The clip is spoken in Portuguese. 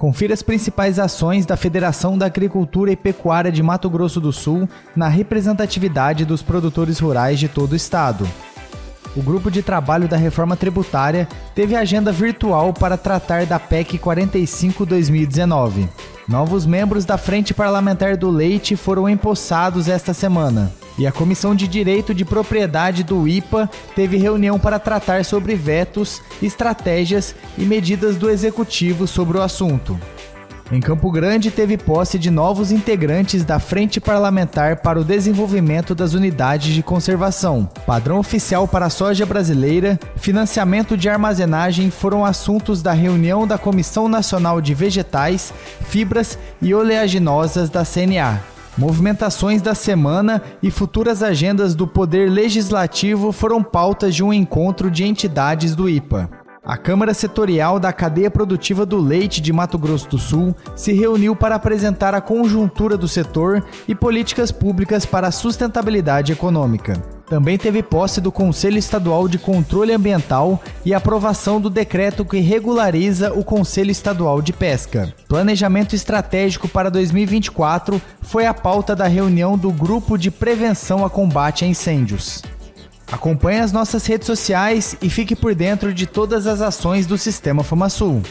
Confira as principais ações da Federação da Agricultura e Pecuária de Mato Grosso do Sul na representatividade dos produtores rurais de todo o estado. O grupo de trabalho da reforma tributária teve agenda virtual para tratar da PEC 45-2019. Novos membros da Frente Parlamentar do Leite foram empossados esta semana. E a Comissão de Direito de Propriedade do IPA teve reunião para tratar sobre vetos, estratégias e medidas do Executivo sobre o assunto. Em Campo Grande, teve posse de novos integrantes da Frente Parlamentar para o Desenvolvimento das Unidades de Conservação. Padrão oficial para a soja brasileira, financiamento de armazenagem foram assuntos da reunião da Comissão Nacional de Vegetais, Fibras e Oleaginosas da CNA. Movimentações da semana e futuras agendas do Poder Legislativo foram pautas de um encontro de entidades do IPA. A Câmara Setorial da Cadeia Produtiva do Leite de Mato Grosso do Sul se reuniu para apresentar a conjuntura do setor e políticas públicas para a sustentabilidade econômica. Também teve posse do Conselho Estadual de Controle Ambiental e aprovação do decreto que regulariza o Conselho Estadual de Pesca. Planejamento estratégico para 2024 foi a pauta da reunião do Grupo de Prevenção a Combate a Incêndios. Acompanhe as nossas redes sociais e fique por dentro de todas as ações do Sistema FamaSul.